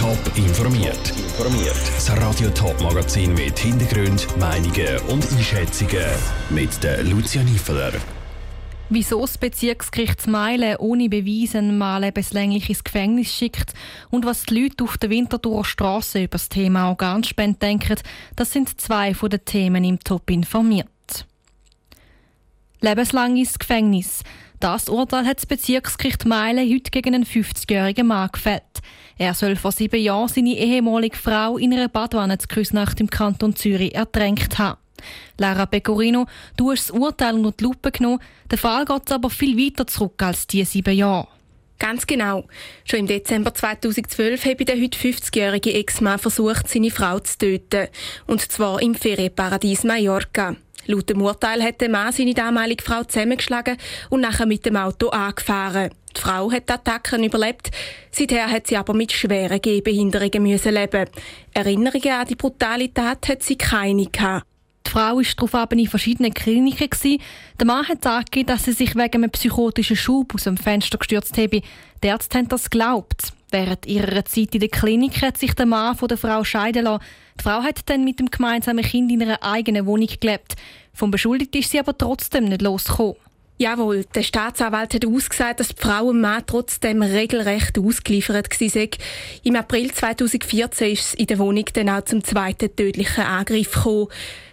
Top informiert. Informiert. Das Radio Top Magazin mit Hintergrund, Meinungen und Einschätzungen mit der Lucia Niefeler. Wieso das Bezirksgericht Meilen ohne Beweise mal lebenslänglich ins Gefängnis schickt und was die Leute auf der Winterthurer Straße über das Thema Organspende denken, das sind zwei von den Themen im Top informiert. Lebenslang ins Gefängnis. Das Urteil hat das Bezirksgericht Meilen heute gegen einen 50-jährigen Mann gefällt. Er soll vor sieben Jahren seine ehemalige Frau in einer Badwanne zu im Kanton Zürich ertränkt haben. Lara Pecorino, du hast das Urteil unter die Lupe genommen. Der Fall geht aber viel weiter zurück als diese sieben Jahre. Ganz genau. Schon im Dezember 2012 habe der heute 50-jährige Ex-Mann versucht, seine Frau zu töten. Und zwar im Ferienparadies Mallorca. Laut dem Urteil hat der Mann seine damalige Frau zusammengeschlagen und nachher mit dem Auto angefahren. Die Frau hat die Attacken überlebt. Seither hat sie aber mit schweren Gehbehinderungen müssen leben. Erinnerungen an die brutale Tat hat sie keine gehabt. Die Frau war daraufhin in verschiedenen Kliniken. Der Mann hat angegeben, dass sie sich wegen einem psychotischen Schub aus dem Fenster gestürzt habe. Die Ärzte haben das geglaubt. Während ihrer Zeit in der Klinik hat sich der Mann von der Frau scheiden lassen. Die Frau hat dann mit dem gemeinsamen Kind in einer eigenen Wohnung gelebt. Vom Beschuldigten ist sie aber trotzdem nicht losgekommen. Jawohl, der Staatsanwalt hat ausgesagt, dass die Frau und Mann trotzdem regelrecht ausgeliefert war. Im April 2014 ist es in der Wohnung dann auch zum zweiten tödlichen Angriff gekommen.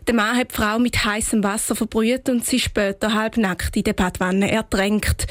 Der Mann hat die Frau mit heißem Wasser verbrüht und sie später halbnackt in der Badwanne ertränkt.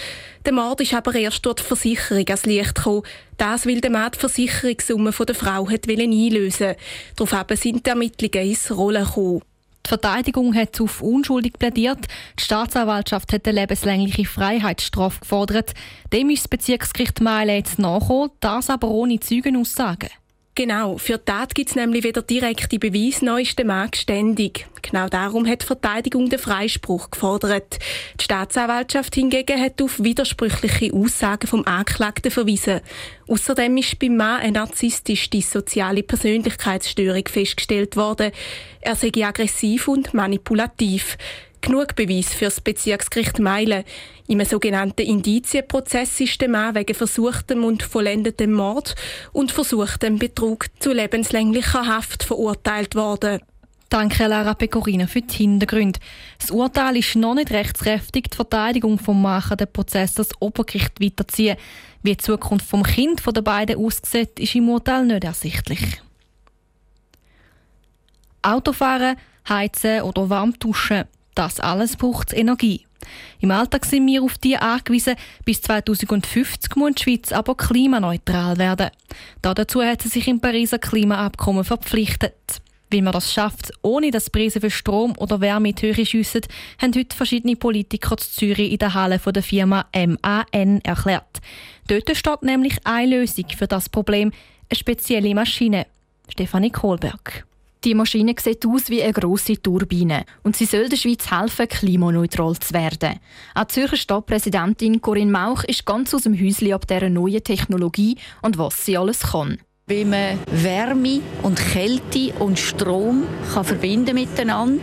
Der Mord ist aber erst durch die Versicherung ans Licht gekommen. Das, weil der Mann die Versicherungssumme der Frau hat einlösen Daraufhin sind die Ermittlungen ins Rollen gekommen. Die Verteidigung hat auf unschuldig plädiert. Die Staatsanwaltschaft hat eine lebenslängliche Freiheitsstrafe gefordert. Dem ist das Bezirksgericht Meilen jetzt nachgekommen, das aber ohne Zeugenaussagen. Genau, für die Tat gibt es nämlich weder direkte Beweise noch ist der Mann ständig. Genau darum hat die Verteidigung den Freispruch gefordert. Die Staatsanwaltschaft hingegen hat auf widersprüchliche Aussagen vom Anklagten verwiesen. Außerdem ist beim Mann eine narzisstisch-dissoziale Persönlichkeitsstörung festgestellt worden. Er sei aggressiv und manipulativ genug Beweis für das Bezirksgericht Meilen. Im sogenannten Indizienprozess ist der Mann wegen versuchtem und vollendetem Mord und versuchtem Betrug zu lebenslänglicher Haft verurteilt worden. Danke, Lara Pecorino, für die Hintergründe. Das Urteil ist noch nicht rechtskräftig. Die Verteidigung vom Machen den Prozess das Obergericht weiterziehen. Wie die Zukunft vom Kind der beiden aussieht, ist im Urteil nicht ersichtlich. Autofahren, Heizen oder Warmtuschen. Das alles braucht Energie. Im Alltag sind wir auf die angewiesen. Bis 2050 muss die Schweiz aber klimaneutral werden. Dazu hat sie sich im Pariser Klimaabkommen verpflichtet. Wie man das schafft, ohne dass Preise für Strom oder Wärme in die Höhe schiessen, haben heute verschiedene Politiker zu Zürich in der Halle der Firma MAN erklärt. Dort steht nämlich eine Lösung für das Problem, eine spezielle Maschine. Stefanie Kohlberg. Die Maschine sieht aus wie eine grosse Turbine und sie soll der Schweiz helfen, klimaneutral zu werden. Auch die Zürcher Stadtpräsidentin Corinne Mauch ist ganz aus dem Häuschen ab dieser neuen Technologie und was sie alles kann. Wie man Wärme und Kälte und Strom kann verbinden miteinander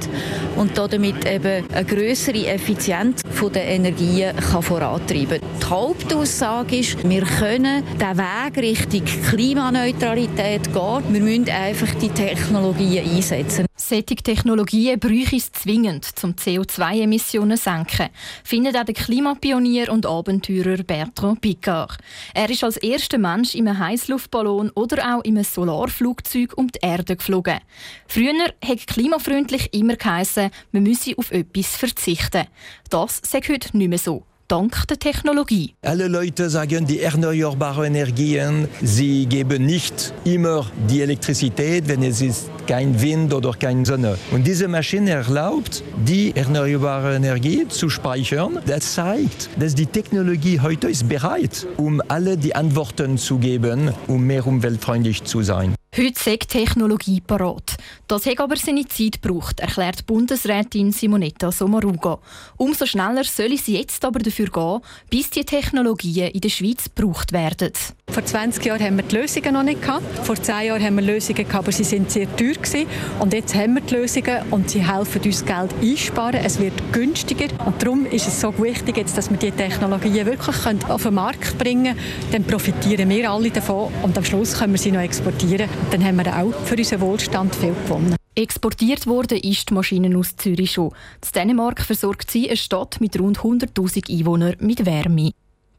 und damit eben eine größere Effizienz der Energien kann vorantreiben. Die Hauptaussage ist, wir können den Weg Richtung Klimaneutralität gehen. Wir müssen einfach die Technologien einsetzen. Solche Technologien bräuchte es zwingend, um CO2-Emissionen zu senken, findet auch der Klimapionier und Abenteurer Bertrand Picard. Er ist als erster Mensch in einem Heißluftballon oder auch in einem Solarflugzeug um die Erde geflogen. Früher hat klimafreundlich immer geheissen, man müsse auf etwas verzichten. Das sagt heute nicht mehr so dank der Technologie. Alle Leute sagen, die erneuerbaren Energien, sie geben nicht immer die Elektrizität, wenn es ist kein Wind oder keine Sonne. Und diese Maschine erlaubt, die erneuerbare Energie zu speichern. Das zeigt, dass die Technologie heute ist bereit, um alle die Antworten zu geben, um mehr umweltfreundlich zu sein. Heute sagt Technologie parat. Das hat aber seine Zeit gebraucht, erklärt Bundesrätin Simonetta Sommaruga. Umso schneller soll sie jetzt aber dafür gehen, bis die Technologien in der Schweiz gebraucht werden. Vor 20 Jahren haben wir die Lösungen noch nicht gehabt. Vor 10 Jahren haben wir Lösungen gehabt, aber sie sind sehr teuer gewesen. Und jetzt haben wir die Lösungen und sie helfen uns Geld einsparen. Es wird günstiger und darum ist es so wichtig, jetzt, dass wir die Technologien wirklich auf den Markt bringen können. Dann profitieren wir alle davon und am Schluss können wir sie noch exportieren dann haben wir auch für unseren Wohlstand viel gewonnen. Exportiert worden ist die Maschine aus Zürich schon. In Dänemark versorgt sie eine Stadt mit rund 100.000 Einwohnern mit Wärme.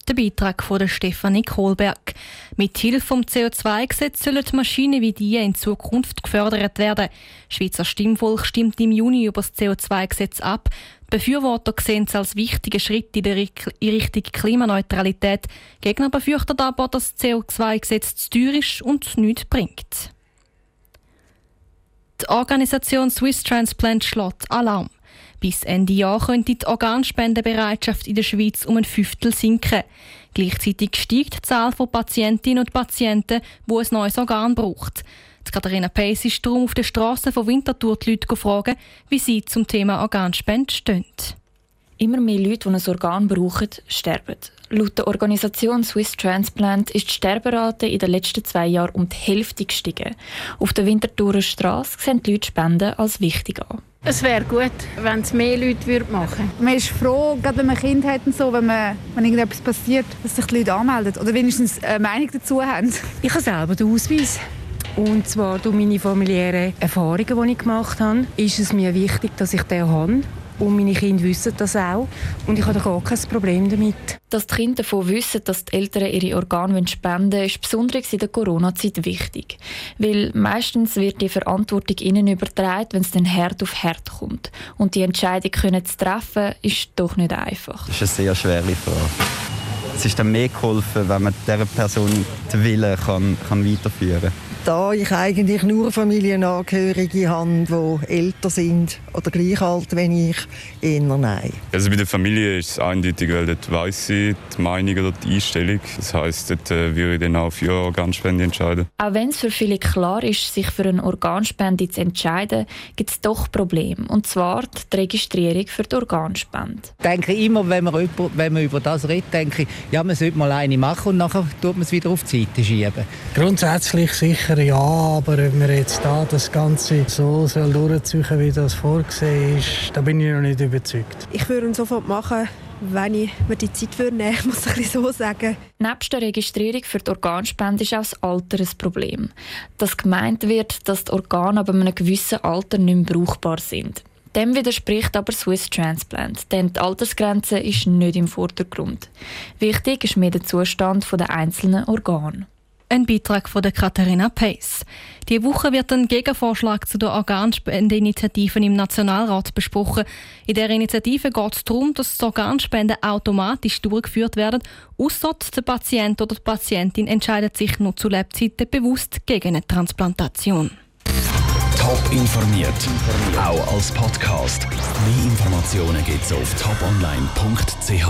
Der Beitrag von Stefanie Kohlberg. Mit Hilfe vom CO2-Gesetz sollen Maschinen wie die in Zukunft gefördert werden. Schweizer Stimmvolk stimmt im Juni über das CO2-Gesetz ab. Die Befürworter sehen es als wichtigen Schritt in, der Richtung Klimaneutralität. Gegner befürchten aber, dass das CO2-Gesetz zu teuer ist und nichts bringt. Die Organisation Swiss Transplant schlägt Alarm. Bis Ende Jahr könnte die Organspendebereitschaft in der Schweiz um ein Fünftel sinken. Gleichzeitig steigt die Zahl von Patientinnen und Patienten, die ein neues Organ braucht. Die Katharina Pace ist darum auf der Straße von Winterthur die Leute gefragt, wie sie zum Thema Organspende stehen. Immer mehr Leute, die ein Organ brauchen, sterben. Laut der Organisation Swiss Transplant ist die Sterberate in den letzten zwei Jahren um die Hälfte gestiegen. Auf der Winterthurer Straße sehen die Leute Spenden als wichtig an. Es wäre gut, wenn es mehr Leute machen würden. Man ist froh, gerade wenn man Kinder hat und so, wenn, man, wenn irgendetwas passiert, dass sich die Leute anmelden oder wenigstens eine Meinung dazu haben. Ich habe selber den Ausweis. Und zwar durch meine familiären Erfahrungen, die ich gemacht habe, ist es mir wichtig, dass ich den habe. Und meine Kinder wissen das auch. Und ich habe gar kein Problem damit. Dass die Kinder davon wissen, dass die Eltern ihre Organe spenden wollen, ist besonders in der Corona-Zeit wichtig. Weil meistens wird die Verantwortung ihnen übertragen, wenn es dann Herd auf Herd kommt. Und die Entscheidung können zu treffen, ist doch nicht einfach. Das ist eine sehr schwere Frage. Es ist dann mehr geholfen, wenn man dieser Person den Willen kann, kann weiterführen kann da ich eigentlich nur Familienangehörige habe, die älter sind oder gleich alt wie ich, eher nein. Also bei der Familie ist es eindeutig, weil dort weiss sie die Meinung oder die Einstellung. Das heisst, dort äh, würde ich dann auch für Organspende entscheiden. Auch wenn es für viele klar ist, sich für eine Organspende zu entscheiden, gibt es doch Probleme. Und zwar die Registrierung für die Organspende. Ich denke immer, wenn man, über, wenn man über das redet, denke ich, ja, man sollte mal eine machen und nachher tut man es wieder auf die Seite schieben. Grundsätzlich sicher sicher ja, aber ob wir jetzt da das Ganze so soll durchziehen wie das vorgesehen ist, da bin ich noch nicht überzeugt. Ich würde ihn sofort machen, wenn ich mir die Zeit würde nehmen, muss ich so sagen. Neben der Registrierung für die Organspende ist auch das Alter ein Problem. Dass gemeint wird, dass die Organe ab einem gewissen Alter nicht mehr brauchbar sind. Dem widerspricht aber Swiss Transplant, denn die Altersgrenze ist nicht im Vordergrund. Wichtig ist mehr der Zustand der einzelnen Organe. Ein Beitrag von der Katharina Pace. Die Woche wird ein Gegenvorschlag zu der Organspendeinitiative im Nationalrat besprochen. In der Initiative geht es darum, dass die Organspenden automatisch durchgeführt werden, außer der Patient oder die Patientin entscheidet sich nur zu Lebzeiten bewusst gegen eine Transplantation. Top informiert, auch als Podcast. Mehr Informationen gibt es auf toponline.ch.